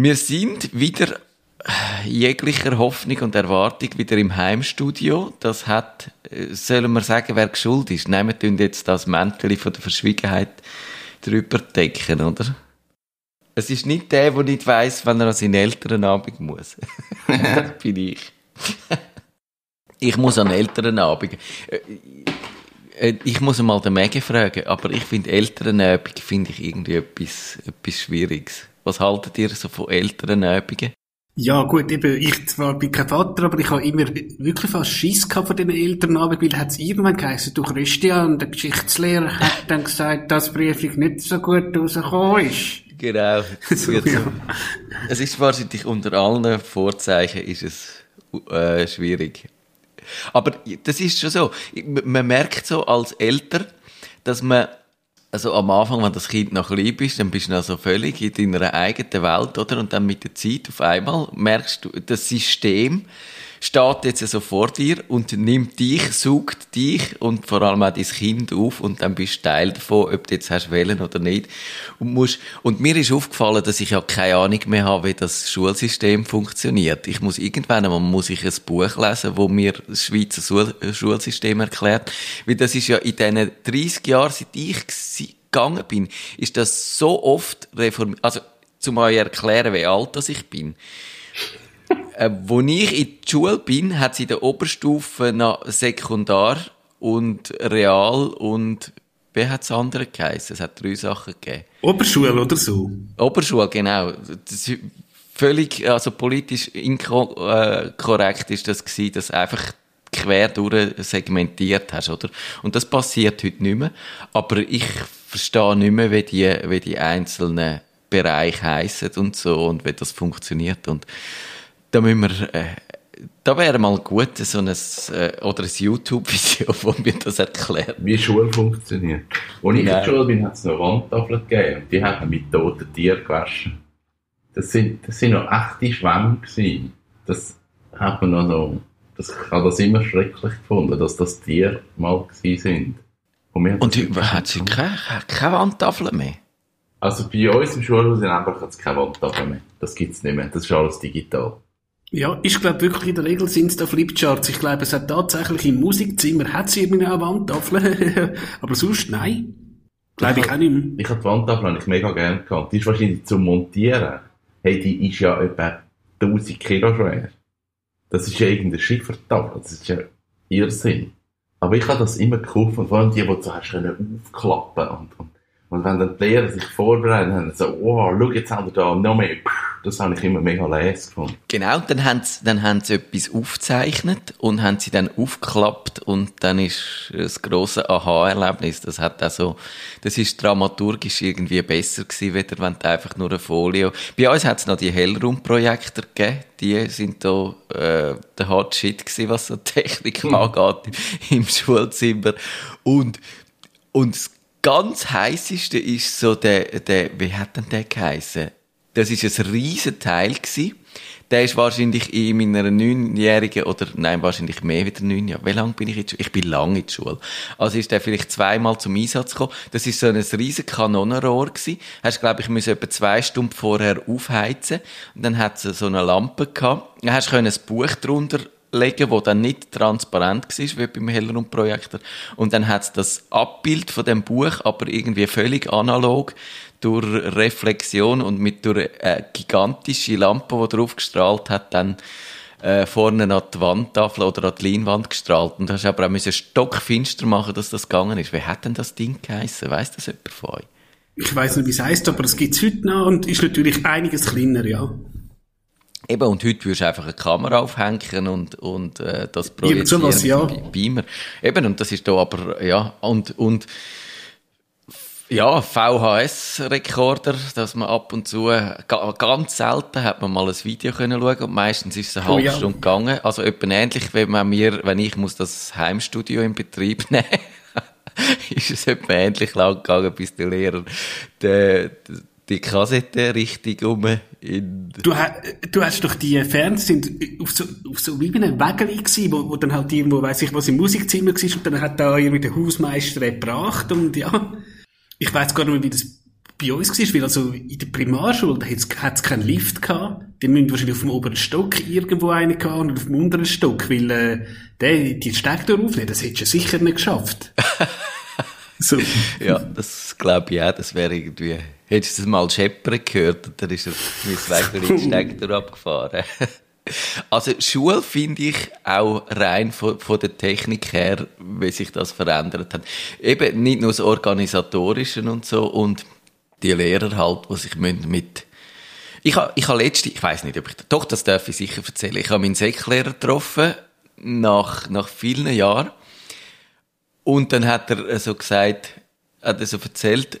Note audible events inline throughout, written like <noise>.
Wir sind wieder äh, jeglicher Hoffnung und Erwartung wieder im Heimstudio. Das hat, äh, sollen wir sagen, wer schuld ist? Nehmen wir jetzt das Mäntel von der Verschwiegenheit drüber decken, oder? Es ist nicht der, der nicht weiss, wenn er an seinen Elternabend muss. <laughs> das bin ich. <laughs> ich muss an Elternabend. Äh, ich muss mal den Mege fragen, aber ich finde Elternabend finde ich irgendwie etwas, etwas Schwieriges. Was haltet ihr so von Elternabenden? Ja, gut, eben, ich zwar bin kein Vater, aber ich habe immer wirklich fast Schiss gehabt von den Elternabend, weil hat es irgendwann geheißen, du Christian, der Geschichtslehrer hat dann gesagt, dass Brieflich nicht so gut rausgekommen ist. Genau. <laughs> so, ja. Es ist wahrscheinlich unter allen Vorzeichen ist es äh, schwierig. Aber das ist schon so. Man merkt so als Eltern, dass man also am Anfang, wenn das Kind noch klein ist, dann bist du noch so völlig in deiner eigenen Welt, oder? Und dann mit der Zeit auf einmal merkst du, das System steht jetzt so vor dir und nimmt dich, sucht dich und vor allem auch dein Kind auf und dann bist du Teil davon, ob du jetzt wählen oder nicht. Und, musst, und mir ist aufgefallen, dass ich ja keine Ahnung mehr habe, wie das Schulsystem funktioniert. Ich muss irgendwann einmal muss ich ein Buch lesen, wo mir das Schweizer Schulsystem erklärt. Weil das ist ja in diesen 30 Jahren, seit ich gegangen bin, ist das so oft reformiert. Also, zum euch erklären, wie alt das ich bin. Äh, wo ich in die Schule bin, hat es in der Oberstufe noch Sekundar und Real und wie hat es andere geheißen? Es hat drei Sachen gegeben. Oberschule oder so? Oberschule, genau. Das ist völlig, also politisch inkorrekt äh, ist das gewesen, dass einfach quer durch segmentiert hast, oder? Und das passiert heute nicht mehr. Aber ich verstehe nicht mehr, wie die, wie die einzelnen Bereiche heissen und so und wie das funktioniert und da müssen wir, äh, da wäre mal gut, so ein, äh, oder ein YouTube-Video, wo mir das erklärt. Wie Schule funktioniert. Als ich in der Schule bin, hat es noch Wandtafeln gegeben und die haben mit toten Tieren gewaschen. Das sind, das sind noch echte Schwämme gewesen. Das hat man noch so, das, ich habe das immer schrecklich gefunden, dass das Tiere mal gewesen sind. Und, und hat sie keine, keine Wandtafeln mehr? Also bei uns im Schulhaus sind einfach keine Wandtafeln mehr. Das gibt es nicht mehr. Das ist alles digital. Ja, ich glaube wirklich in der Regel sind es da Flipcharts. Ich glaube, es hat tatsächlich im Musikzimmer hat sie irgendwie eine Wandtafel, <laughs> aber sonst nein. Glaube ich, ich auch nicht mehr. Ich habe die Wandtafel ich mega gerne gehabt. Die ist wahrscheinlich zum Montieren. Hey, die ist ja etwa 1000 Kilo schwer. Das ist ja irgendeine Schiffertafel. Das ist ja Irrsinn. Aber ich habe das immer gekauft, vor allem die, die du so hast aufklappen und, und und wenn dann die Lehrer sich vorbereiten, haben so, oh, schau, jetzt haben wir da noch mehr. Das habe ich immer mega les gefunden. Genau, dann haben sie, dann haben sie etwas aufgezeichnet und haben sie dann aufgeklappt und dann ist das grosse Aha-Erlebnis. Das hat also, das ist dramaturgisch irgendwie besser gewesen, weder wenn einfach nur eine Folie. Bei uns hat es noch die Hellraumprojekte gegeben. Die sind da, äh, der Hot Shit gewesen, was so Technik <laughs> angeht im Schulzimmer. Und, und das ganz heißeste ist so der, der, wie hat denn der geheißen? Das ist ein riesen Teil gewesen. Der ist wahrscheinlich in meiner neunjährigen, oder nein, wahrscheinlich mehr wieder neun Jahre. Wie lange bin ich Schule? Ich bin lange in der Schule. Also ist der vielleicht zweimal zum Einsatz gekommen. Das ist so ein riesen Kanonenrohr gewesen. Hast, glaube ich, müssen etwa zwei Stunden vorher aufheizen. Und dann hat es so eine Lampe gehabt. Dann hast du ein Buch drunter legen, wo dann nicht transparent war, wie beim Hellraumprojektor. Und dann hat es das Abbild von dem Buch, aber irgendwie völlig analog, durch Reflexion und mit durch eine gigantische Lampe, die drauf gestrahlt hat, dann äh, vorne an die Wandtafel oder an die Leinwand gestrahlt. Und da hast aber auch müssen stockfinster machen, dass das gegangen ist. Wie hat denn das Ding geheissen? Weiss das jemand von euch? Ich weiss nicht, wie es heisst, aber es gibt es heute noch und ist natürlich einiges kleiner, ja. Eben, und heute würdest du einfach eine Kamera aufhängen und, und äh, das projizieren. Sowas, ja. Beamer. Eben, und das ist da aber, ja, und, und ja, VHS-Rekorder, dass man ab und zu, ganz selten hat man mal ein Video können schauen und meistens ist es eine halbe oh, ja. Stunde gegangen. Also etwa ähnlich, wenn man mir, wenn ich muss das Heimstudio in Betrieb <laughs> nehmen ist es etwa ähnlich lang gegangen, bis der Lehrer die, die Kassette richtig um. Du, du hast doch die Fernsehen auf so, auf so wie einem Wägeli gewesen, wo, wo dann halt irgendwo, weiss ich was, im Musikzimmer war und dann hat da irgendwie der Hausmeister gebracht und ja, ich weiss gar nicht mehr, wie das bei uns war, weil also in der Primarschule hat es keinen Lift gehabt. Die müssen wahrscheinlich auf dem oberen Stock irgendwo einen gehabt und auf dem unteren Stock, weil äh, der die Stecktür aufnehmen, das hättest du sicher nicht geschafft. <laughs> so. Ja, das glaube ich auch, das wäre irgendwie... Hättest du das mal scheppern gehört und dann ist er mit Weg die Stecktür abgefahren. <laughs> Also Schule finde ich auch rein von, von, der Technik her, wie sich das verändert hat. Eben nicht nur das Organisatorische und so und die Lehrer halt, die sich mit ich habe ich habe letzte, ich weiß nicht, ob ich doch das darf ich sicher erzählen. Ich habe meinen Säcklehrer getroffen nach nach vielen Jahren und dann hat er so gesagt, hat er so erzählt,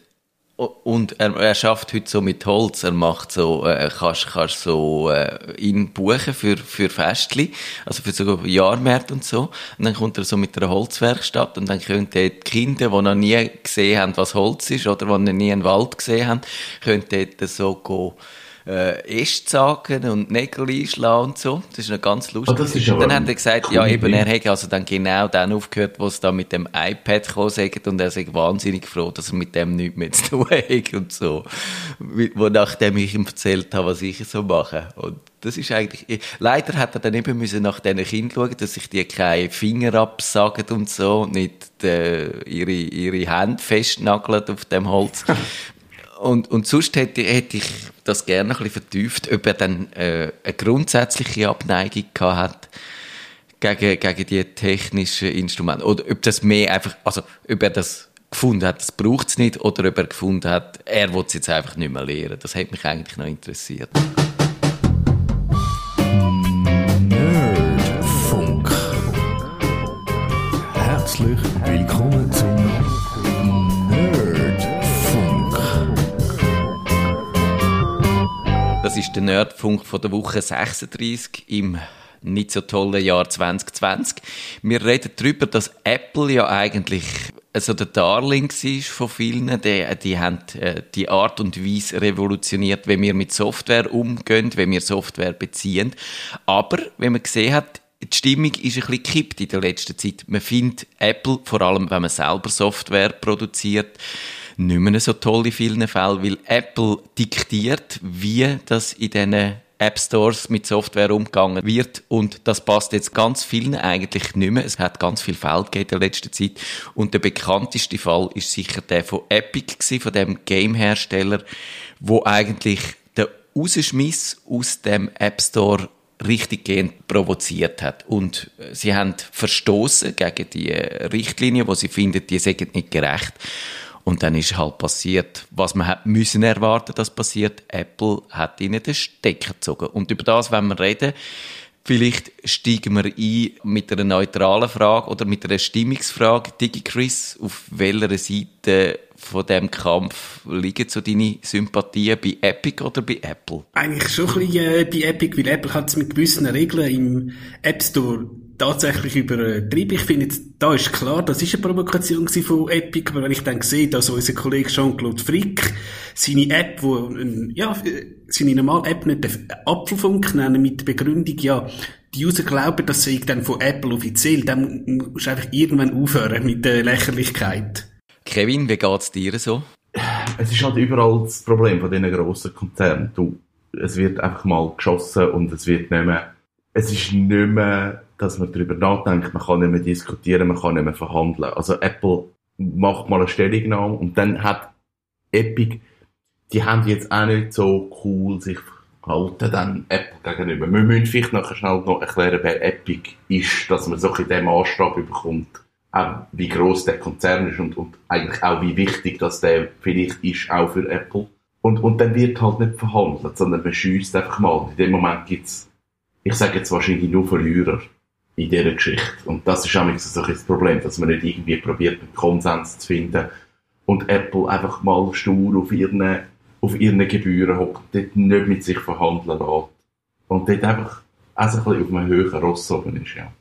und er, er schafft heute so mit Holz. Er macht so, äh, kannst, kannst so äh, ihn buchen für für Festli, also für so Jahrmärkte und so. Und dann kommt er so mit einer Holzwerkstatt und dann können die Kinder, die noch nie gesehen haben, was Holz ist oder die noch nie einen Wald gesehen haben, können dort so gehen äh, Äste und Nägel einschlagen und so. Das ist noch ganz lustig. Oh, das ist dann hat er gesagt, ja eben, er hätte also dann genau dann aufgehört, wo es da mit dem iPad kam und er sei wahnsinnig froh, dass er mit dem nichts mehr zu tun hat und so. Wo nachdem ich ihm erzählt habe, was ich so mache. Und das ist eigentlich, leider hat er dann eben müssen nach diesen Kindern schauen, dass sich die keine Finger absagen und so, nicht äh, ihre, ihre Hände festnageln auf dem Holz. Und, und sonst hätte, hätte ich das gerne ein bisschen vertieft, ob er dann äh, eine grundsätzliche Abneigung gehabt hat gegen, gegen die technischen Instrumente. Oder ob das mehr einfach, also ob er das gefunden hat, das braucht es nicht, oder ob er gefunden hat, er will es jetzt einfach nicht mehr lernen. Das hat mich eigentlich noch interessiert. Ist der Nerdfunk von der Woche 36 im nicht so tollen Jahr 2020. Wir reden darüber, dass Apple ja eigentlich also der Darling war von vielen. Die, die haben äh, die Art und Weise revolutioniert, wie wir mit Software umgehen, wie wir Software beziehen. Aber, wenn man gesehen hat, die Stimmung ist ein bisschen gekippt in der letzten Zeit. Man findet Apple, vor allem wenn man selber Software produziert, nicht mehr so toll in vielen Fällen, weil Apple diktiert, wie das in diesen App Stores mit Software umgegangen wird. Und das passt jetzt ganz vielen eigentlich nicht mehr. Es hat ganz viel Fälle gegeben in der letzten Zeit. Und der bekannteste Fall ist sicher der von Epic gewesen, von dem Game-Hersteller, wo eigentlich der Rausschmiss aus dem App Store richtig gehend provoziert hat. Und sie haben verstoßen gegen die Richtlinie, wo sie finden, die sind nicht gerecht. Und dann ist halt passiert, was man hat müssen erwarten, dass passiert. Apple hat ihnen den Stecker gezogen. Und über das, wenn wir reden, vielleicht steigen wir ein mit einer neutralen Frage oder mit einer Stimmungsfrage. Digi Chris, auf welcher Seite von dem Kampf liegen so deine Sympathien bei Epic oder bei Apple? Eigentlich schon ein bisschen äh, bei Epic, weil Apple hat es mit gewissen Regeln im App Store tatsächlich übertrieben. Ich finde, da ist klar, das ist eine Provokation von Epic, aber wenn ich dann sehe, dass unser Kollege Jean-Claude Frick seine App, wo, ja, seine normale App nicht den Apfelfunk nennen, mit der Begründung, ja, die User glauben, das sei dann von Apple offiziell, dann muss du einfach irgendwann aufhören mit der Lächerlichkeit. Kevin, wie geht's dir so? Es ist halt überall das Problem von diesen grossen Konzernen. Du, es wird einfach mal geschossen und es wird nicht mehr, es ist nicht mehr dass man darüber nachdenkt, man kann nicht mehr diskutieren, man kann nicht mehr verhandeln. Also Apple macht mal eine Stellungnahme und dann hat Epic, die haben jetzt auch nicht so cool sich verhalten dann Apple gegenüber. Wir müssen vielleicht nachher schnell noch erklären, wer Epic ist, dass man so in dem Maßstab bekommt, auch wie groß der Konzern ist und, und eigentlich auch wie wichtig dass der vielleicht ist, auch für Apple. Und, und dann wird halt nicht verhandelt, sondern man schießt einfach mal. In dem Moment gibt's, ich sage jetzt wahrscheinlich nur Verlierer in dieser Geschichte. Und das ist auch so ein das Problem, dass man nicht irgendwie probiert, einen Konsens zu finden und Apple einfach mal stur auf ihren, auf ihren Gebühren hockt, dort nicht mit sich verhandeln lässt. Und dort einfach auch so ein bisschen auf einem höheren Ross oben ist, ja.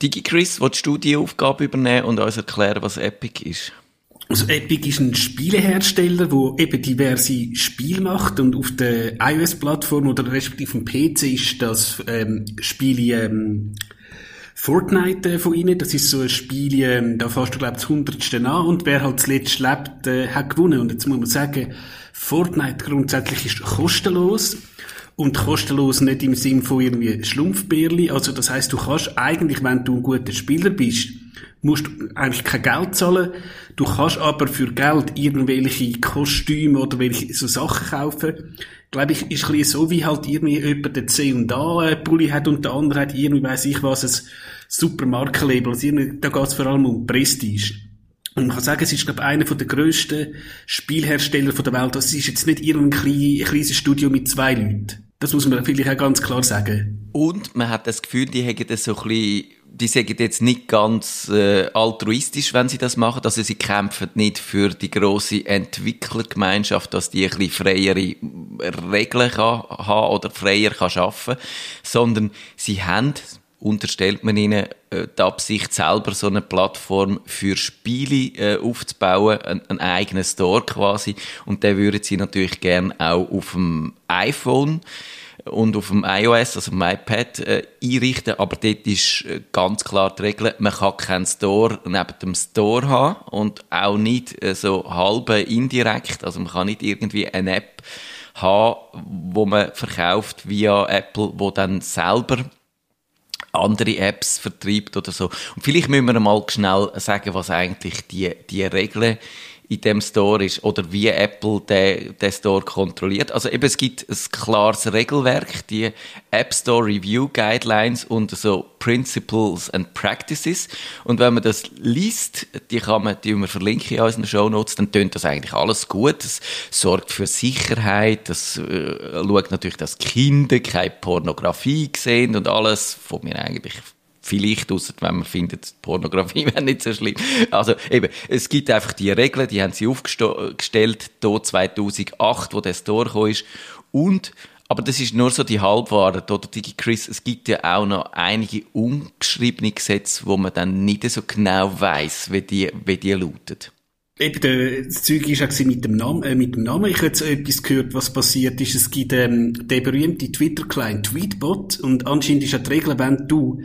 DigiChris, willst du die Aufgabe übernehmen und uns erklären, was Epic ist? Also Epic ist ein Spielehersteller, der eben diverse Spiele macht und auf der iOS-Plattform oder respektive auf dem PC ist das ähm, Spiele ähm, Fortnite äh, von ihnen, das ist so ein Spiel, ähm, da fährst du, glaube ich, das hundertste an und wer halt zuletzt lebt, äh, hat gewonnen. Und jetzt muss man sagen, Fortnite grundsätzlich ist kostenlos und kostenlos nicht im Sinn von irgendwie Schlumpfbärli. Also das heißt, du kannst eigentlich, wenn du ein guter Spieler bist, musst du eigentlich kein Geld zahlen. Du kannst aber für Geld irgendwelche Kostüme oder welche so Sachen kaufen. Glaube ich, ist ein so, wie halt irgendwie jemand den C und A Pulli hat und der andere hat irgendwie, weiss ich was, ein super Markenlabel. Also da geht es vor allem um Prestige. Und man kann sagen, es ist, glaube ich, einer der grössten Spielhersteller der Welt. Es ist jetzt nicht irgendein kleines Studio mit zwei Leuten. Das muss man vielleicht auch ganz klar sagen. Und man hat das Gefühl, die hätten das so ein bisschen, die sagen jetzt nicht ganz äh, altruistisch, wenn sie das machen. Also sie kämpfen nicht für die große Entwicklergemeinschaft, dass die ein bisschen freiere Regeln kann haben oder freier kann schaffen, sondern sie haben unterstellt man ihnen äh, die Absicht, selber so eine Plattform für Spiele äh, aufzubauen, ein, ein eigener Store quasi. Und den würden sie natürlich gern auch auf dem iPhone und auf dem iOS, also dem iPad, äh, einrichten. Aber dort ist äh, ganz klar die Regel, man kann keinen Store neben dem Store haben und auch nicht äh, so halbe indirekt. Also man kann nicht irgendwie eine App haben, wo man verkauft via Apple, wo dann selber andere Apps vertreibt oder so. Und vielleicht müssen wir mal schnell sagen, was eigentlich die, die Regeln in dem Store ist oder wie Apple den, den Store kontrolliert. Also eben, es gibt ein klares Regelwerk, die App Store Review Guidelines und so Principles and Practices. Und wenn man das liest, die kann man, die wir verlinken in unseren Show Notes, dann tönt das eigentlich alles gut. Es sorgt für Sicherheit, das äh, schaut natürlich, dass Kinder keine Pornografie sehen und alles, von mir eigentlich Vielleicht, ausser wenn man findet, Pornografie <laughs> wäre nicht so schlimm. Also eben, es gibt einfach die Regeln, die haben sie aufgestellt, hier 2008, wo der Store gekommen ist. Und, aber das ist nur so die Halbwahrheit, oder Digi Chris, es gibt ja auch noch einige ungeschriebene Gesetze, wo man dann nicht so genau weiß, wie die, wie die lauten. Eben, das Zeug war auch mit dem Namen, äh, mit dem Namen. Ich habe jetzt etwas gehört, was passiert ist. Es gibt, ähm, den berühmten Twitter-Client Tweetbot und anscheinend ist auch die Regel, wenn du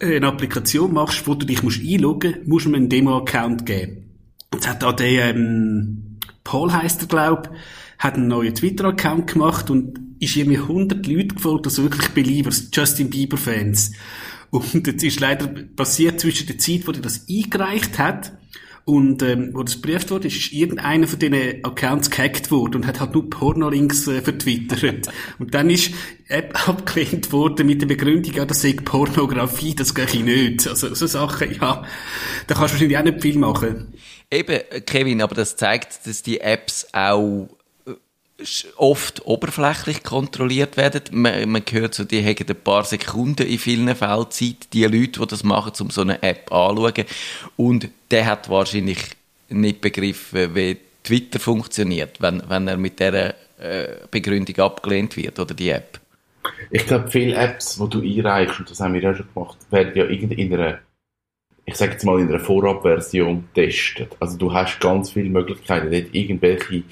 eine Applikation machst, wo du dich musst einloggen musst, musst du einen Demo-Account geben. Jetzt hat da der, ähm, Paul heisst er, glaub, hat einen neuen Twitter-Account gemacht und ist irgendwie 100 Leute gefolgt, also wirklich Believers, Justin Bieber-Fans. Und jetzt ist leider passiert zwischen der Zeit, wo er das eingereicht hat, und ähm, wo das geprüft wurde, ist, ist irgendeiner von diesen Accounts gehackt worden und hat halt nur Pornolinks äh, vertwittert. <laughs> und dann ist App abgelehnt worden mit der Begründung, ja, das sei Pornografie, das gehe ich nicht. Also so Sachen, ja, da kannst du wahrscheinlich auch nicht viel machen. Eben, Kevin, aber das zeigt, dass die Apps auch oft oberflächlich kontrolliert werden. Man, man hört so, die haben ein paar Sekunden in vielen Fällen Zeit, die Leute, die das machen, um so eine App anzuschauen. Und der hat wahrscheinlich nicht begriffen, wie Twitter funktioniert, wenn, wenn er mit dieser äh, Begründung abgelehnt wird, oder die App. Ich glaube, viele Apps, die du einreichst, und das haben wir ja schon gemacht, werden ja in einer, ich sage jetzt mal, in einer Vorabversion getestet. Also du hast ganz viele Möglichkeiten, dort irgendwelche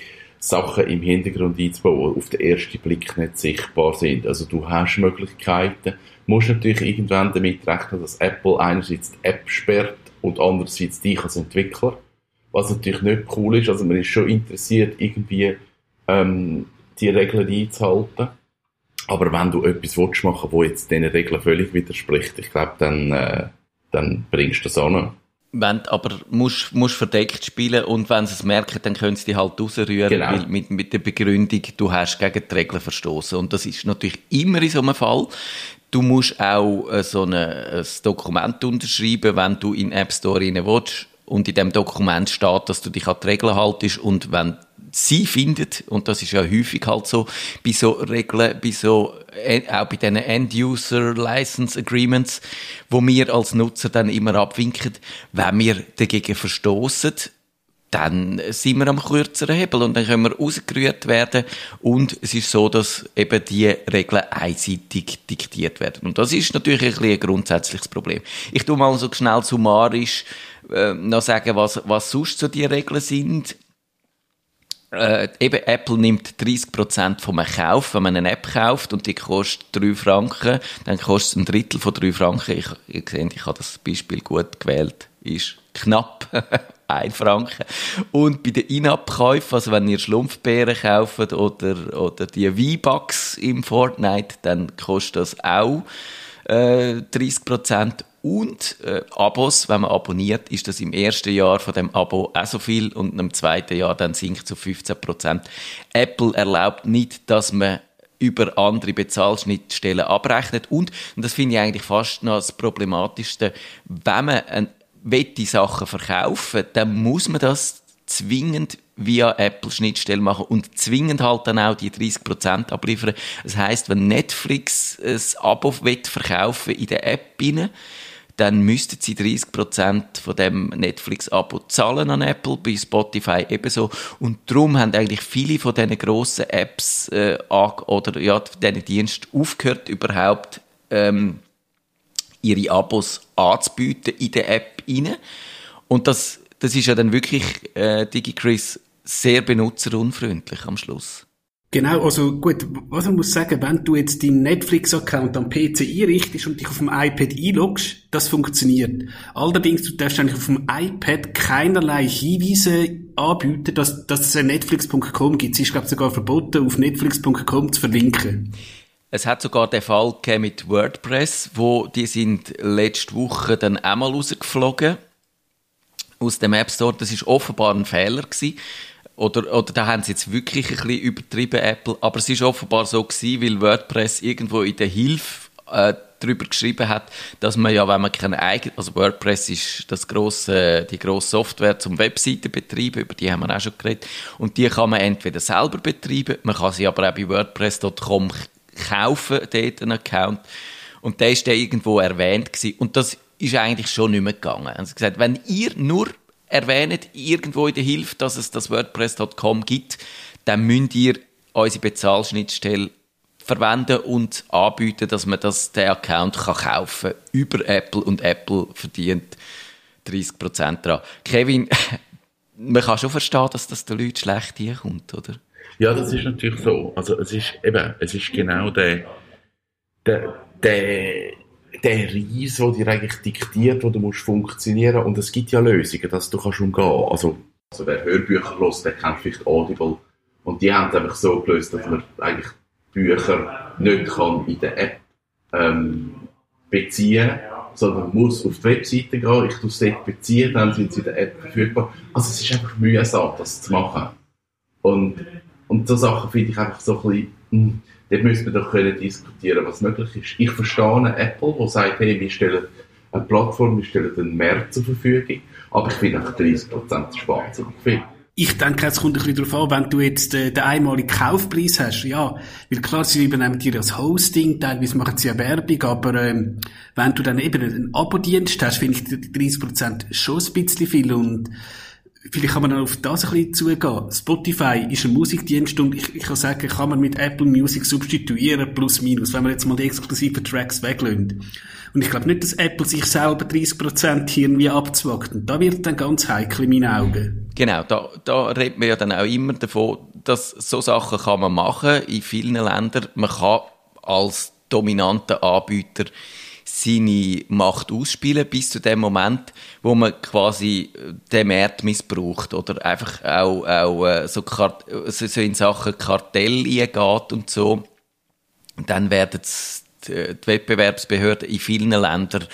Sachen im Hintergrund einzubauen, die auf den ersten Blick nicht sichtbar sind. Also du hast Möglichkeiten, musst natürlich irgendwann damit rechnen, dass Apple einerseits die App sperrt und andererseits dich als Entwickler. Was natürlich nicht cool ist, also man ist schon interessiert, irgendwie ähm, die Regeln einzuhalten. Aber wenn du etwas willst machen, wo jetzt diesen Regeln völlig widerspricht, ich glaube, dann, äh, dann bringst du das an wenn aber musst, musst verdeckt spielen und wenn sie es merken, dann können sie dich halt rausrühren, genau. weil mit, mit der Begründung, du hast gegen die Regeln verstoßen. Und das ist natürlich immer in so einem Fall. Du musst auch äh, so eine, ein Dokument unterschreiben, wenn du in App Store rein willst. Und in dem Dokument steht, dass du dich an die Regeln haltest und wenn sie findet, und das ist ja häufig halt so, bei so Regeln, bei so, äh, auch bei diesen End-User License Agreements, wo wir als Nutzer dann immer abwinken, wenn wir dagegen verstoßen, dann sind wir am kürzeren Hebel und dann können wir rausgerührt werden und es ist so, dass eben die Regeln einseitig diktiert werden. Und das ist natürlich ein, bisschen ein grundsätzliches Problem. Ich tu mal so schnell summarisch äh, noch sagen, was, was sonst so die Regeln sind äh, eben Apple nimmt 30% vom Kauf, wenn man eine App kauft und die kostet 3 Franken, dann kostet es ein Drittel von 3 Franken. Ich, ihr seht, ich habe das Beispiel gut gewählt. Ist knapp <laughs> 1 Franken. Und bei den In-App-Käufen, also wenn ihr Schlumpfbeeren kauft oder, oder die V-Bucks im Fortnite, dann kostet das auch äh, 30% und äh, Abos, wenn man abonniert, ist das im ersten Jahr von dem Abo auch so viel und im zweiten Jahr dann sinkt zu 15%. Apple erlaubt nicht, dass man über andere Bezahlschnittstellen abrechnet und, und das finde ich eigentlich fast noch das Problematischste, wenn man ein, die Sachen verkaufen, dann muss man das zwingend via Apple-Schnittstelle machen und zwingend halt dann auch die 30% abliefern. Das heißt, wenn Netflix ein Abo verkaufen in der App rein, dann müssten sie 30% von dem Netflix-Abo zahlen an Apple, bei Spotify ebenso. Und darum haben eigentlich viele von diesen grossen Apps äh, oder ja, diesen Dienst aufgehört, überhaupt ähm, ihre Abos anzubieten in der App rein. Und das, das ist ja dann wirklich, äh, DigiChris, sehr benutzerunfreundlich am Schluss. Genau, also gut, was man muss sagen, wenn du jetzt deinen Netflix-Account am PC einrichtest und dich auf dem iPad einloggst, das funktioniert. Allerdings, du darfst eigentlich auf dem iPad keinerlei Hinweise anbieten, dass, dass es ein Netflix.com gibt. Es ist, glaube ich, sogar verboten, auf Netflix.com zu verlinken. Es hat sogar den Fall mit WordPress, wo die sind letzte Woche dann einmal rausgeflogen aus dem App Store. Das ist offenbar ein Fehler gewesen oder, oder da haben sie jetzt wirklich ein bisschen übertrieben, Apple. Aber es ist offenbar so gewesen, weil WordPress irgendwo in der Hilfe äh, darüber geschrieben hat, dass man ja, wenn man keine eigene, also WordPress ist das grosse, die grosse Software zum Webseiten betreiben, über die haben wir auch schon geredet. Und die kann man entweder selber betreiben, man kann sie aber auch bei WordPress.com kaufen, dort einen Account. Und der ist dann irgendwo erwähnt gewesen. Und das ist eigentlich schon nicht mehr gegangen. Also gesagt, wenn ihr nur erwähnt irgendwo in der Hilfe, dass es das WordPress.com gibt, dann müsst ihr unsere Bezahlschnittstelle verwenden und anbieten, dass man das, den Account kann kaufen kann über Apple und Apple verdient 30% daran. Kevin, <laughs> man kann schon verstehen, dass das den Leuten schlecht hier kommt, oder? Ja, das ist natürlich so. Also es ist eben, es ist genau der, der, der der Reis, der dir eigentlich diktiert, wo du musst funktionieren und es gibt ja Lösungen, dass du kannst umgehen. Also, also wer Hörbücher hört, der kennt vielleicht Audible und die haben einfach so gelöst, dass man eigentlich Bücher nicht kann in der App ähm, beziehen sondern man muss auf die Webseite gehen, ich tue es dort beziehen, dann sind sie in der App verfügbar. Also es ist einfach mühsam, das zu machen. Und, und so Sachen finde ich einfach so ein bisschen, hm, dort müssen wir doch können diskutieren, was möglich ist. Ich verstehe Apple, die sagt, hey, wir stellen eine Plattform, wir stellen einen Markt zur Verfügung, aber ich finde einfach 30% ist wahnsinnig viel. Ich denke, es kommt ein bisschen darauf an, wenn du jetzt äh, den einmaligen Kaufpreis hast, ja, weil klar, sie übernehmen dir das Hosting, teilweise machen sie ja Werbung, aber ähm, wenn du dann eben einen Abo-Dienst hast, finde ich die 30% schon ein bisschen viel und Vielleicht kann man dann auf das ein bisschen zugehen. Spotify ist ein Musikdienst und ich, ich kann sagen, kann man mit Apple Music substituieren, plus minus, wenn man jetzt mal die exklusiven Tracks weglöhnt. Und ich glaube nicht, dass Apple sich selber 30% irgendwie abzwackt. Und da wird dann ganz heikel in meinen Augen. Genau, da, da redet man ja dann auch immer davon, dass so Sachen kann man machen in vielen Ländern. Man kann als dominanter Anbieter seine Macht ausspielen, bis zu dem Moment, wo man quasi äh, den Markt missbraucht oder einfach auch, auch äh, so, so in Sachen Kartell eingeht und so. Dann werden die Wettbewerbsbehörden in vielen Ländern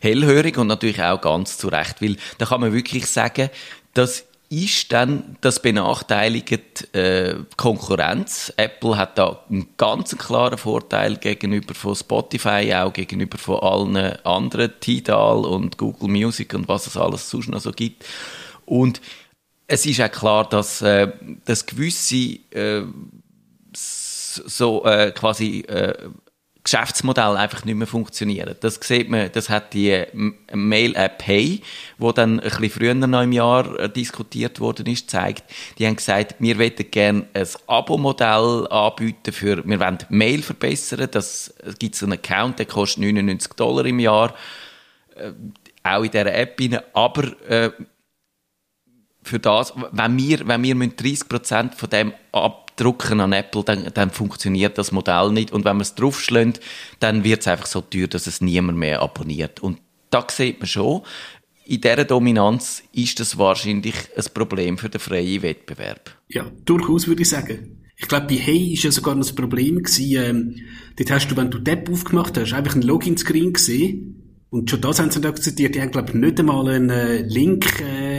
hellhörig und natürlich auch ganz zu Recht, weil da kann man wirklich sagen, dass ist dann, das benachteiligt äh, Konkurrenz. Apple hat da einen ganz klaren Vorteil gegenüber von Spotify, auch gegenüber von allen anderen, Tidal und Google Music und was es alles sonst noch so gibt. Und es ist auch klar, dass, äh, dass gewisse äh, so äh, quasi äh, Geschäftsmodell einfach nicht mehr funktionieren. Das sieht man, das hat die Mail-App Hey, wo dann ein bisschen früher noch im Jahr äh, diskutiert worden ist, zeigt. Die haben gesagt, wir möchten gerne ein Abo-Modell anbieten für, wir wollen Mail verbessern. Das es gibt so einen Account, der kostet 99 Dollar im Jahr, äh, auch in dieser App rein. Aber äh, für das, wenn wir, wenn wir 30% von dem abdrucken an Apple, dann, dann funktioniert das Modell nicht. Und wenn wir es draufschlägt, dann wird es einfach so teuer, dass es niemand mehr abonniert. Und da sieht man schon, in dieser Dominanz ist das wahrscheinlich ein Problem für den freien Wettbewerb. Ja, durchaus würde ich sagen. Ich glaube, bei Hey ist ja sogar noch das Problem gewesen, ähm, dort hast du, wenn du die App aufgemacht hast, einfach einen Login-Screen gesehen. Und schon das haben sie akzeptiert. Die haben, glaube ich, nicht einmal einen äh, Link äh,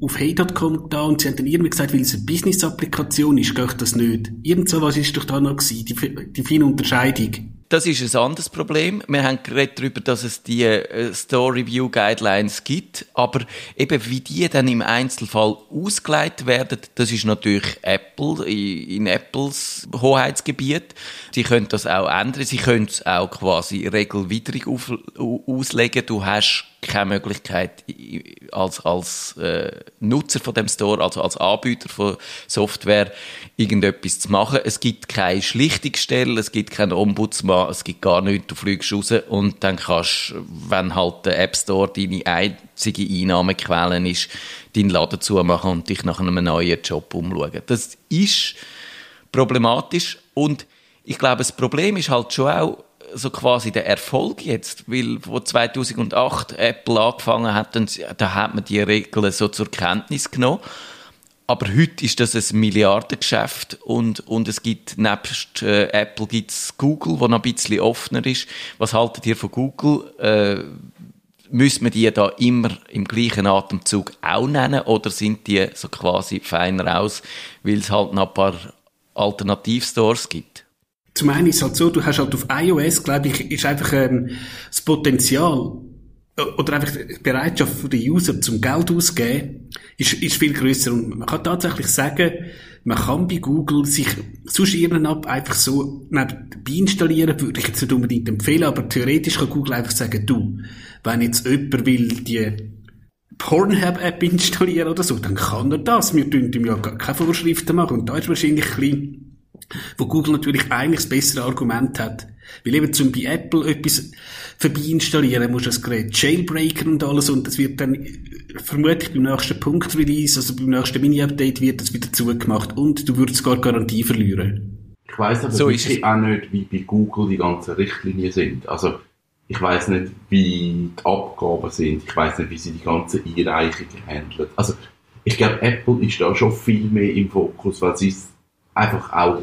auf hey.com da und sie haben dann irgendwie gesagt, weil es eine Business-Applikation ist, geht das nicht. Irgend so was ist doch da noch gewesen, die, die feine Unterscheidung. Das ist ein anderes Problem. Wir haben geredet darüber, dass es die äh, Store Review Guidelines gibt, aber eben wie die dann im Einzelfall ausgeleitet werden, das ist natürlich Apple in, Apples Hoheitsgebiet. Sie können das auch ändern. Sie können es auch quasi regelwidrig auf, auslegen. Du hast keine Möglichkeit als als äh, Nutzer von dem Store, also als Anbieter von Software irgendetwas zu machen. Es gibt keine Schlichtungsstelle, es gibt keinen Ombudsmann, es gibt gar nichts. Du fliegst raus und dann kannst, wenn halt der App Store deine einzige Einnahmequelle ist, deinen Laden zumachen und dich nach einem neuen Job umschauen. Das ist problematisch und ich glaube, das Problem ist halt schon auch, so quasi der Erfolg jetzt, weil wo 2008 Apple angefangen hat, dann, da hat man die Regeln so zur Kenntnis genommen. Aber heute ist das ein Milliardengeschäft und, und es gibt nebst äh, Apple gibt's Google, wo noch ein bisschen offener ist. Was haltet ihr von Google? Äh, müssen wir die da immer im gleichen Atemzug auch nennen oder sind die so quasi feiner aus, weil es halt noch ein paar Alternativstores gibt? Zum einen ist es halt so, du hast halt auf iOS, glaube ich, ist einfach ähm, das Potenzial oder einfach die Bereitschaft der User zum Geld auszugeben, ist, ist viel größer und man kann tatsächlich sagen, man kann bei Google sich sonst App einfach so nebenbei installieren, würde ich jetzt nicht unbedingt empfehlen, aber theoretisch kann Google einfach sagen, du, wenn jetzt jemand will die Pornhub-App <laughs> installieren oder so, dann kann er das. Wir tun ihm ja keine Vorschriften machen und da ist wahrscheinlich ein bisschen wo Google natürlich eigentlich das bessere Argument hat. Weil eben zum bei Apple etwas vorbei installieren, musst du das Gerät jailbreaken und alles und das wird dann vermutlich beim nächsten Punkt-Release, also beim nächsten Mini-Update wird das wieder zugemacht und du würdest gar Garantie verlieren. Ich weiss aber so wirklich auch nicht, wie bei Google die ganzen Richtlinien sind. Also ich weiß nicht, wie die Abgaben sind. Ich weiß nicht, wie sie die ganzen Einreichungen handeln. Also ich glaube, Apple ist da schon viel mehr im Fokus, weil sie es einfach auch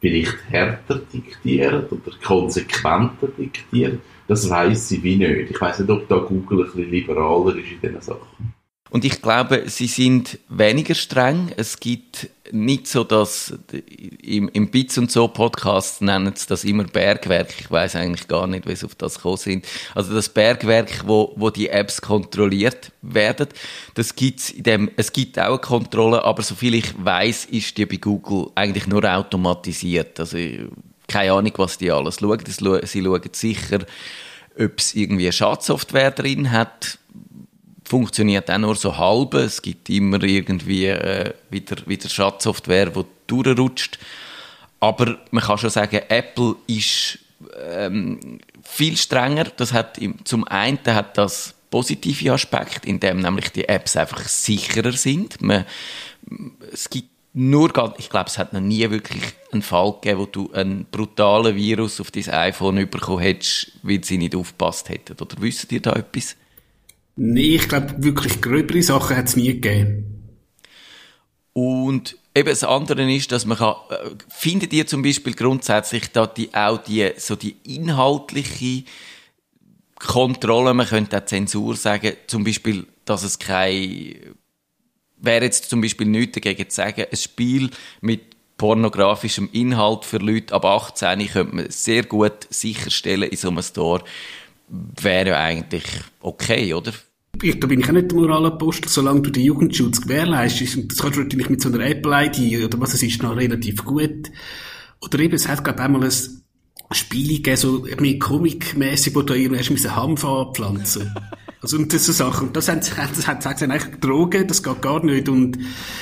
vielleicht härter diktieren oder konsequenter diktieren. Das weiß sie wie nicht. Ich weiß nicht, ob da Google ein bisschen liberaler ist in diesen Sachen. Und ich glaube, sie sind weniger streng. Es gibt nicht so, dass im, im Bits und so Podcast nennen sie das immer Bergwerk. Ich weiß eigentlich gar nicht, wie sie auf das gekommen sind. Also das Bergwerk, wo, wo die Apps kontrolliert werden, das gibt's in dem, es gibt auch eine Kontrolle, aber soviel ich weiß, ist die bei Google eigentlich nur automatisiert. Also keine Ahnung, was die alles schauen. Sie schauen sicher, ob es irgendwie Schadsoftware drin hat funktioniert auch nur so halb. Es gibt immer irgendwie äh, wieder, wieder Schadsoftware, die durchrutscht. Aber man kann schon sagen, Apple ist ähm, viel strenger. Das hat zum einen hat das positive Aspekt, indem nämlich die Apps einfach sicherer sind. Man, es gibt nur, ich glaube, es hat noch nie wirklich einen Fall gegeben, wo du einen brutalen Virus auf dein iPhone bekommen hättest, weil sie nicht aufgepasst hätten. Oder wisst ihr da etwas? Nee, ich glaube, wirklich gröbere Sachen hat es nie gegeben. Und eben das andere ist, dass man kann, äh, findet ihr zum Beispiel grundsätzlich da die, auch die, so die inhaltliche Kontrolle, man könnte auch Zensur sagen, zum Beispiel, dass es kein, wäre jetzt zum Beispiel nichts dagegen zu sagen, ein Spiel mit pornografischem Inhalt für Leute ab 18 könnte man sehr gut sicherstellen in so einem Store, wäre ja eigentlich okay, oder? Da bin ich auch nicht der Moralapostel, solange du den Jugendschutz gewährleistest. Und das kannst du natürlich mit so einer Apple-ID oder was es ist, noch relativ gut. Oder eben, es hat, glaube ich, einmal ein Spiel gegeben, so mehr Comic-mässig, wo da irgendwann Hanf anpflanzen <laughs> Also, und das so Sachen. Und das haben sie, das haben sie eigentlich Drogen, das geht gar nicht. Und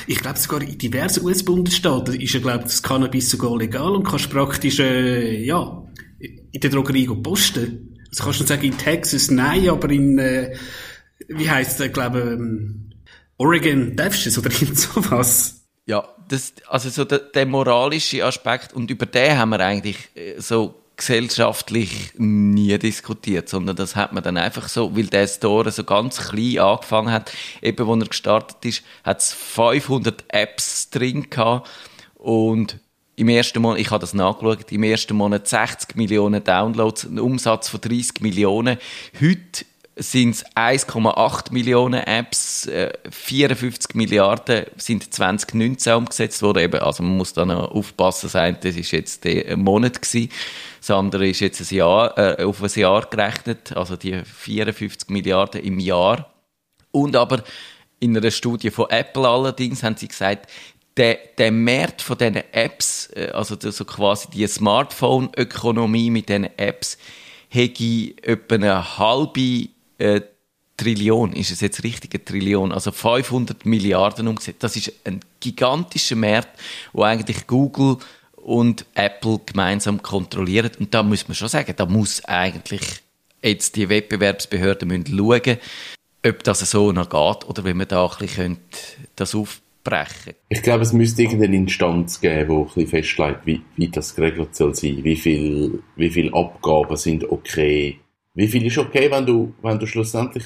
ich glaube, sogar in diversen US-Bundesstaaten ist ja, glaube das Cannabis sogar legal und kannst praktisch, äh, ja, in der Drogerie posten. Also kannst du sagen, in Texas nein, aber in, äh, wie heisst der, glaube ähm, Oregon, darfst du es oder irgend sowas? Ja, das, also so der, der moralische Aspekt, und über den haben wir eigentlich äh, so gesellschaftlich nie diskutiert, sondern das hat man dann einfach so, weil der Store so ganz klein angefangen hat, eben wo er gestartet ist, hat es 500 Apps drin gehabt und im ersten Monat, ich habe das nachgeschaut, im ersten Monat 60 Millionen Downloads, ein Umsatz von 30 Millionen. Heute sind es 1,8 Millionen Apps, 54 äh, Milliarden sind 2019 umgesetzt worden. Eben, also man muss da noch aufpassen, sein, das ist jetzt der Monat gewesen. Das andere ist jetzt ein Jahr, äh, auf ein Jahr gerechnet, also die 54 Milliarden im Jahr. Und aber in einer Studie von Apple allerdings haben sie gesagt, der, der Markt von diesen Apps, äh, also so quasi die Smartphone-Ökonomie mit diesen Apps, hätte etwa eine halbe äh, Trillion, ist es jetzt richtig, eine Trillion, also 500 Milliarden umgesetzt. Das ist ein gigantischer Markt, wo eigentlich Google und Apple gemeinsam kontrollieren. Und da muss man schon sagen, da muss eigentlich jetzt die Wettbewerbsbehörden müssen schauen, ob das so noch geht oder wenn man da ein bisschen das auf brechen. Ich glaube, es müsste irgendeine Instanz geben, die ein bisschen festlegt, wie, wie das geregelt soll sein. Wie viel, wie viel Abgaben sind okay. Wie viel ist okay, wenn du, wenn du schlussendlich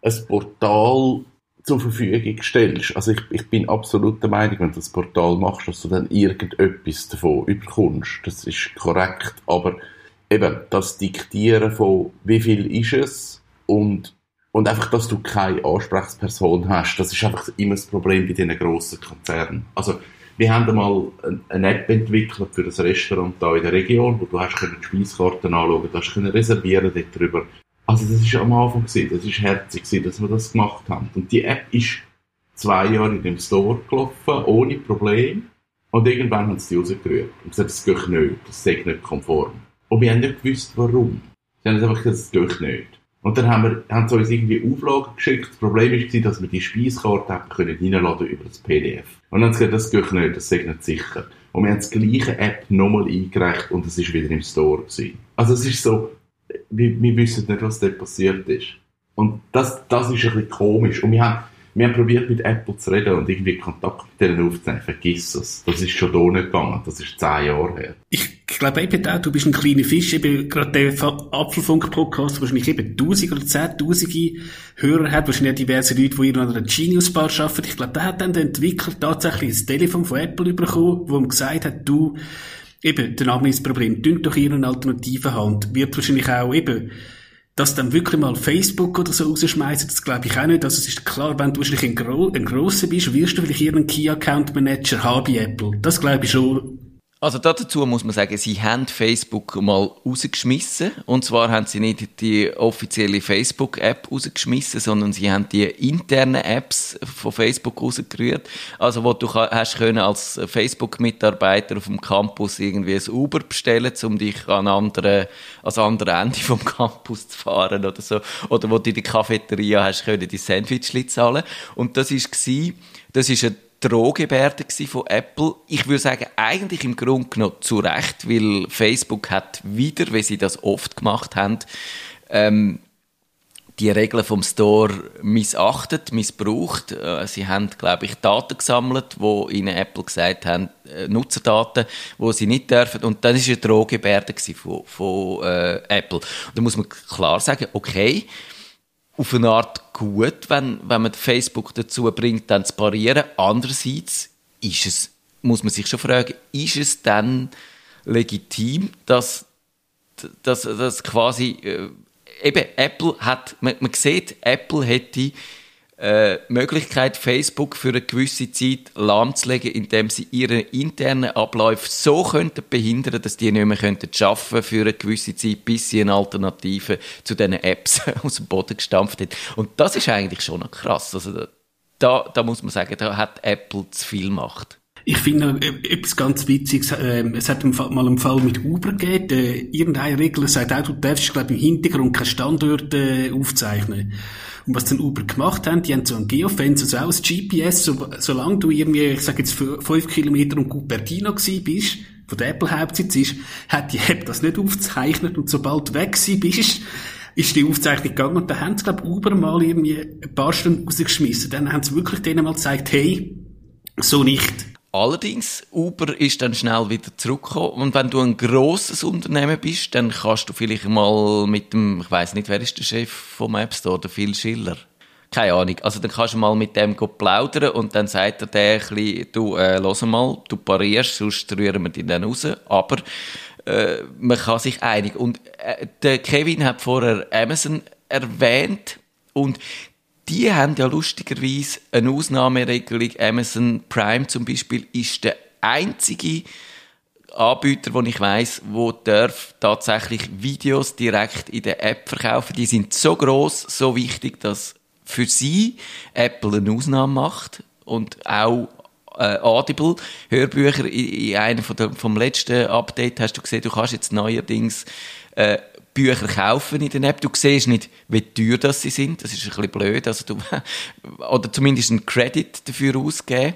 ein Portal zur Verfügung stellst. Also ich, ich bin absolut der Meinung, wenn du das Portal machst, dass du dann irgendetwas davon überkommst. Das ist korrekt. Aber eben das Diktieren von wie viel ist es und und einfach, dass du keine Ansprechperson hast, das ist einfach immer das Problem bei diesen grossen Konzernen. Also, wir haben einmal eine App entwickelt für das Restaurant da in der Region, wo du hast können Speiskarten anschauen, du hast können reservieren dort drüber. Also, das ist am Anfang gewesen, das ist herzig gewesen, dass wir das gemacht haben. Und die App ist zwei Jahre in dem Store gelaufen, ohne Problem. Und irgendwann haben sie die rausgerührt. Und gesagt, das geht nicht, das ist nicht konform. Und wir haben nicht gewusst, warum. Sie haben einfach gesagt, das geht nicht. Und dann haben, wir, haben sie uns irgendwie Auflagen geschickt. Das Problem war, dass wir die Speiskarte reinladen können über das PDF. Und dann haben sie gesagt, das geht nicht, das nicht sicher. Und wir haben die gleiche App nochmal eingereicht und es ist wieder im Store gewesen. Also es ist so, wir, wir wissen nicht, was dort passiert ist. Und das, das ist ein bisschen komisch. Und wir haben, wir haben probiert mit Apple zu reden und irgendwie Kontakt mit denen aufzunehmen. Vergiss es. Das ist schon da nicht gegangen. Das ist zehn Jahre her. Ich glaube eben auch, du bist ein kleiner Fisch. Eben gerade der Apfelfunk-Podcast, wahrscheinlich eben tausend oder zehntausende Hörer hat. Wahrscheinlich auch diverse Leute, die in einer Genius-Bar arbeiten. Ich glaube, der hat dann der Entwickler tatsächlich ein Telefon von Apple bekommen, wo ihm gesagt hat, du, eben, der Name ist das Problem. Dünnt doch ihre Alternative Hand. Wird wahrscheinlich auch eben dass dann wirklich mal Facebook oder so rausschmeißen, das glaube ich auch nicht. Also es ist klar, wenn du wahrscheinlich ein, Gro ein Grosser bist, wirst du vielleicht ihren Key Account Manager haben Apple. Das glaube ich schon. Also dazu muss man sagen, sie haben Facebook mal rausgeschmissen. Und zwar haben sie nicht die offizielle Facebook-App rausgeschmissen, sondern sie haben die internen Apps von Facebook rausgerührt. Also wo du hast können als Facebook-Mitarbeiter auf dem Campus irgendwie ein Uber bestellen, um dich an andere, ans andere Ende vom <laughs> Campus zu fahren oder so. Oder wo du in der Cafeteria hast können die Sandwich zahlen. Und das ist gsi, das ist eine Drohgebärde von Apple. Ich würde sagen, eigentlich im Grunde genommen zu Recht, weil Facebook hat wieder, wie sie das oft gemacht haben, ähm, die Regeln vom Store missachtet, missbraucht. Äh, sie haben, glaube ich, Daten gesammelt, wo ihnen Apple gesagt haben, äh, Nutzerdaten, wo sie nicht dürfen. Und dann ist eine Drohgebärde von, von äh, Apple. Und da muss man klar sagen, okay, auf eine Art gut, wenn, wenn man Facebook dazu bringt, dann zu parieren. Andererseits ist es, muss man sich schon fragen, ist es dann legitim, dass, dass, dass quasi, äh, eben Apple hat, man, man sieht, Apple hätte äh, Möglichkeit, Facebook für eine gewisse Zeit lahmzulegen, indem sie ihre internen Abläufe so könnten behindern, dass die nicht mehr könnten schaffen für eine gewisse Zeit, bis sie eine Alternative zu diesen Apps <laughs> aus dem Boden gestampft haben. Und das ist eigentlich schon noch krass. Also da, da muss man sagen, da hat Apple zu viel Macht. Ich finde äh, etwas ganz Witziges, äh, es hat mal einen Fall mit Uber gegeben, äh, irgendein Regler sagt auch, du darfst, glaube im Hintergrund keine Standorte äh, aufzeichnen. Und was dann Uber gemacht haben, die haben so ein Geofence, also auch ein GPS, so, solange du irgendwie, ich sage jetzt, fünf Kilometer um Cupertino gewesen bist, wo der Apple Hauptsitz ist, hat die App das nicht aufgezeichnet und sobald du weg gewesen bist, ist die Aufzeichnung gegangen und da haben sie, glaube Uber mal irgendwie ein paar Stunden rausgeschmissen. Dann haben sie wirklich denen mal gezeigt, hey, so nicht. Allerdings, Uber ist dann schnell wieder zurückgekommen. Und wenn du ein grosses Unternehmen bist, dann kannst du vielleicht mal mit dem, ich weiß nicht, wer ist der Chef vom App Store, der Phil Schiller? Keine Ahnung. Also dann kannst du mal mit dem plaudern und dann sagt er der ein bisschen, du, äh, hör mal, du parierst, sonst rühren wir dich dann raus. Aber äh, man kann sich einigen. Und äh, der Kevin hat vorher Amazon erwähnt und die haben ja lustigerweise eine Ausnahmeregelung. Amazon Prime zum Beispiel ist der einzige Anbieter, wo ich weiß, wo darf tatsächlich Videos direkt in der App verkaufen. Die sind so groß, so wichtig, dass für sie Apple eine Ausnahme macht und auch äh, Audible Hörbücher in, in einem von der, vom letzten Update hast du gesehen, du kannst jetzt neuerdings äh, Bücher kaufen in der App. Du siehst nicht, wie teuer das sie sind. Das ist ein bisschen blöd. Also du, <laughs> oder zumindest einen Credit dafür ausgeben.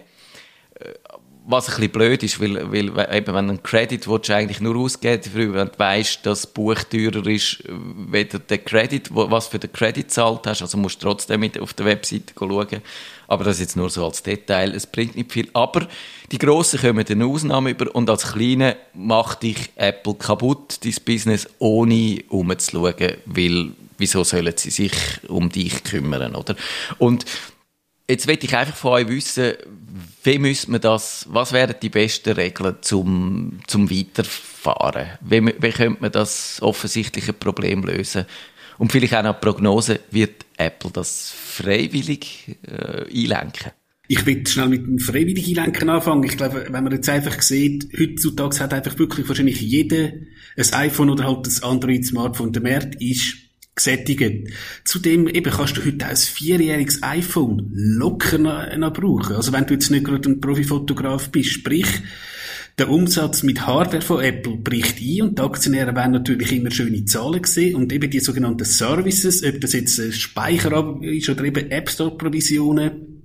Was ein bisschen blöd ist, weil, weil eben, wenn einen Credit willst, du eigentlich nur ausgeben dafür, wenn du weißt, dass das Buch teurer ist, weder der Credit, was für den Credit zahlt hast. Also musst du trotzdem mit auf der Webseite schauen. Aber das ist jetzt nur so als Detail. Es bringt nicht viel. Aber die Grossen kommen eine Ausnahme über und als Kleine macht dich Apple kaputt, dein Business, ohne umzuschauen, weil wieso sollen sie sich um dich kümmern, oder? Und Jetzt will ich einfach von euch wissen, wie müsste man das, was wären die besten Regeln zum, zum Weiterfahren? Wie, wie könnte man das offensichtliche Problem lösen? Und vielleicht auch noch Prognose, wird Apple das freiwillig äh, einlenken? Ich will schnell mit dem freiwilligen Einlenken anfangen. Ich glaube, wenn man jetzt einfach sieht, heutzutage hat einfach wirklich wahrscheinlich jeder ein iPhone oder halt ein Android-Smartphone. Der Markt ist gesättigt. Zudem eben kannst du heute ein vierjähriges iPhone locker noch, noch brauchen. Also wenn du jetzt nicht gerade ein Profifotograf bist, sprich, der Umsatz mit Hardware von Apple bricht ein und die Aktionäre werden natürlich immer schöne Zahlen sehen und eben die sogenannten Services, ob das jetzt Speicher ist oder eben App Store Provisionen,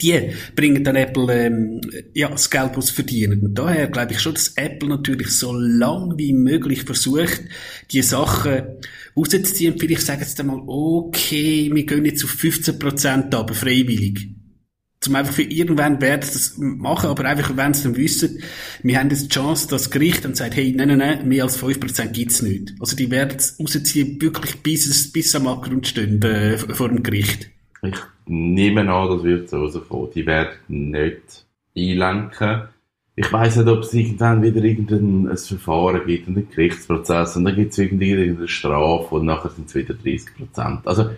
die bringen dann Apple ähm, ja, das Geld, was verdienen. Und daher glaube ich schon, dass Apple natürlich so lang wie möglich versucht, die Sachen rauszuziehen. Vielleicht sagen sie dann mal, okay, wir gehen jetzt auf 15% aber freiwillig. Zum einfach für irgendwann werden das machen, aber einfach, wenn sie dann wissen, wir haben jetzt die Chance, dass das Gericht dann sagt, hey, nein, nein, nein, mehr als 5% gibt's nicht. Also die werden es rausziehen, wirklich bis es, bis am Abgrund stehen, äh, vor dem Gericht. Ich nehme an, das wird so rauskommen. Die werden nicht einlenken. Ich weiss nicht, ob es irgendwann wieder irgendein Verfahren gibt, einen Gerichtsprozess, und dann gibt es irgendeine Strafe, und nachher sind es wieder 30 Prozent. Also,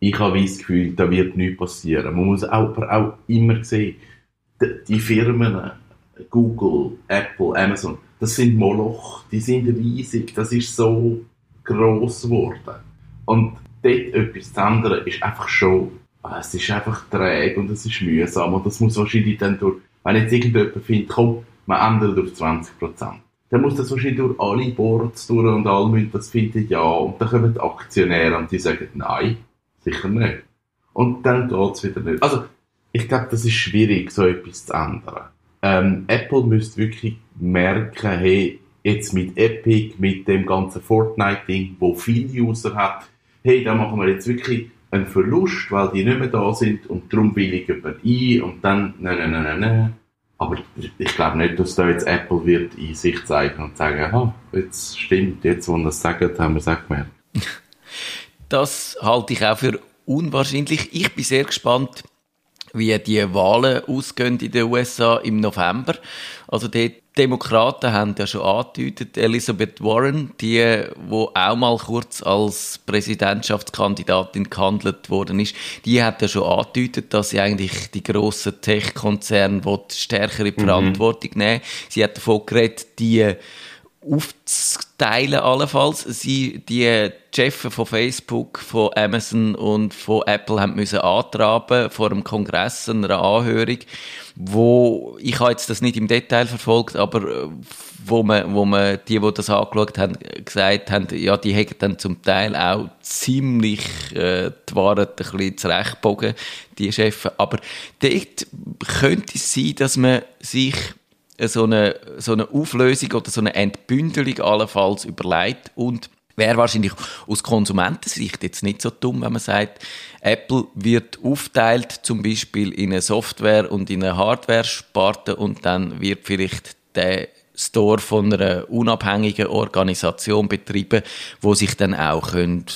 ich habe das Gefühl, da wird nichts passieren. Man muss aber auch immer sehen, die Firmen, Google, Apple, Amazon, das sind Moloch, die sind riesig, das ist so gross geworden. Und dort etwas zu ändern, ist einfach schon, es ist einfach träge und es ist mühsam und das muss wahrscheinlich dann durch, wenn jetzt irgendjemand findet, komm, man ändert auf 20 Prozent. Dann muss das wahrscheinlich durch alle Boards durch und alle müssen das finden, ja. Und dann kommen die Aktionäre und die sagen, nein, sicher nicht. Und dann geht's wieder nicht. Also, ich glaube, das ist schwierig, so etwas zu ändern. Ähm, Apple müsste wirklich merken, hey, jetzt mit Epic, mit dem ganzen Fortnite-Ding, wo viele User hat, hey, da machen wir jetzt wirklich einen Verlust, weil die nicht mehr da sind und darum willigen wir ein und dann, nein, nein, nein, nein, nein. Aber ich glaube nicht, dass da jetzt Apple wird in sich zeigen und sagen, aha, jetzt stimmt, jetzt, wo wir das sagen, haben wir es auch gemerkt. <laughs> Das halte ich auch für unwahrscheinlich. Ich bin sehr gespannt, wie die Wahlen ausgehen in den USA im November. Also die Demokraten haben ja schon angedeutet, Elizabeth Warren, die, wo auch mal kurz als Präsidentschaftskandidatin gehandelt worden ist, die hat ja schon angedeutet, dass sie eigentlich die grossen Tech-Konzerne stärker in die mhm. Verantwortung nehmen. Sie hat davon geredet, die aufzuteilen allenfalls. Sie, die Chefs von Facebook, von Amazon und von Apple haben müssen antraben vor dem Kongress, einer Anhörung, wo, ich habe jetzt das nicht im Detail verfolgt, aber äh, wo man, wo man, die, die das angeschaut haben, gesagt haben, ja, die hätten dann zum Teil auch ziemlich, äh, die Wahrheit ein bisschen zurechtbogen, die Chefs. Aber dort könnte es sein, dass man sich so eine, so eine Auflösung oder so eine Entbündelung allenfalls überlegt. Und wäre wahrscheinlich aus Konsumentensicht jetzt nicht so dumm, wenn man sagt, Apple wird aufteilt zum Beispiel in eine Software und in eine Hardware-Sparte und dann wird vielleicht der Store von einer unabhängigen Organisation betrieben, wo sich dann auch können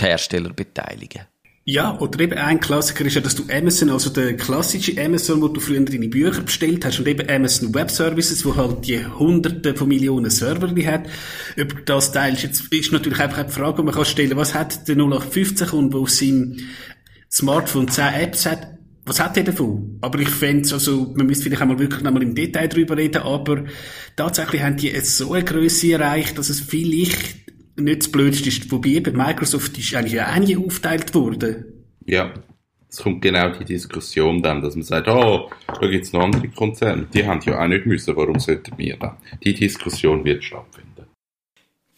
die Hersteller beteiligen ja, oder eben ein Klassiker ist ja, dass du Amazon, also der klassische Amazon, wo du früher deine Bücher bestellt hast, und eben Amazon Web Services, wo halt die hunderte von Millionen Server hat. Über das teilst jetzt, ist natürlich einfach die Frage, die man kann stellen, was hat der 0815 und wo auf seinem Smartphone 10 Apps hat, was hat er davon? Aber ich fände also, man müsste vielleicht einmal wirklich nochmal im Detail drüber reden, aber tatsächlich haben die jetzt so eine Größe erreicht, dass es vielleicht nicht das Blödste ist. Wobei eben Microsoft ist eigentlich ja auch nie aufgeteilt worden. Ja. Es kommt genau die Diskussion dann, dass man sagt, oh, da gibt es noch andere Konzerne. Die haben ja auch nicht müssen, warum sollten wir dann? Die Diskussion wird stattfinden.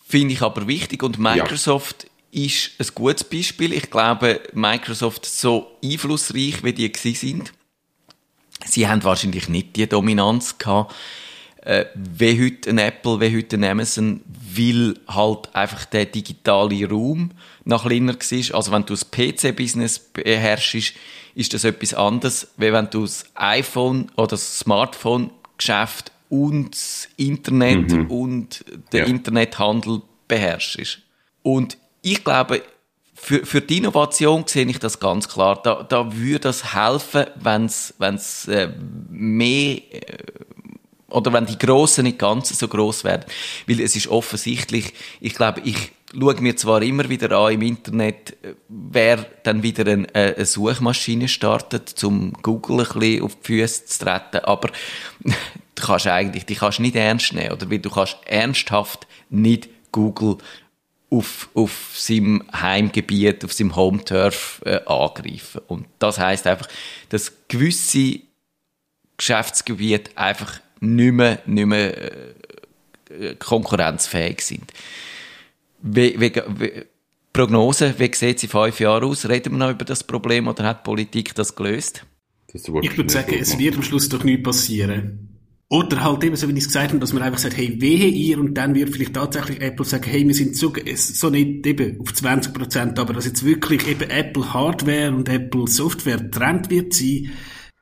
Finde ich aber wichtig und Microsoft ja. ist ein gutes Beispiel. Ich glaube, Microsoft so einflussreich, wie die sind, sie haben wahrscheinlich nicht die Dominanz gehabt, äh, wie heute ein Apple, wie heute ein Amazon, weil halt einfach der digitale Raum nach kleiner war. Also wenn du das PC-Business beherrschst, ist das etwas anderes, wie wenn du das iPhone oder das Smartphone-Geschäft und das Internet mhm. und den ja. Internethandel beherrschst. Und ich glaube, für, für die Innovation sehe ich das ganz klar. Da, da würde das helfen, wenn es äh, mehr äh, oder wenn die Grossen nicht ganz so groß werden. Weil es ist offensichtlich, ich glaube, ich schaue mir zwar immer wieder an im Internet, äh, wer dann wieder eine, äh, eine Suchmaschine startet, zum Google ein bisschen auf die Füße zu treten, aber <laughs> du kannst eigentlich, die kannst nicht ernst nehmen, oder? Weil du kannst ernsthaft nicht Google auf, auf seinem Heimgebiet, auf seinem Home-Turf äh, angreifen. Und das heißt einfach, dass gewisse Geschäftsgebiete einfach nicht mehr, nicht mehr äh, konkurrenzfähig sind. Wie, wie, wie, Prognose, wie sieht es in fünf Jahren aus? Reden wir noch über das Problem oder hat die Politik das gelöst? Das ich würde sagen, es wird am Schluss doch nichts passieren. Oder halt eben, so wie ich es gesagt habe, dass man einfach sagt, hey, wehe ihr, und dann wird vielleicht tatsächlich Apple sagen, hey, wir sind so, so nicht eben auf 20 Prozent, aber dass jetzt wirklich eben Apple Hardware und Apple Software trennt wird sein,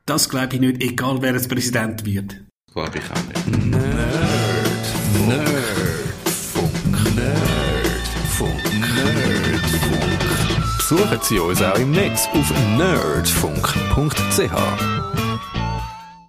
das glaube ich nicht, egal wer als Präsident wird. Glaube ich auch nicht. Nerd. Nerdfunk. Nerdfunk. Nerdfunk. Besuchen Sie uns auch im Netz auf nerdfunk.ch.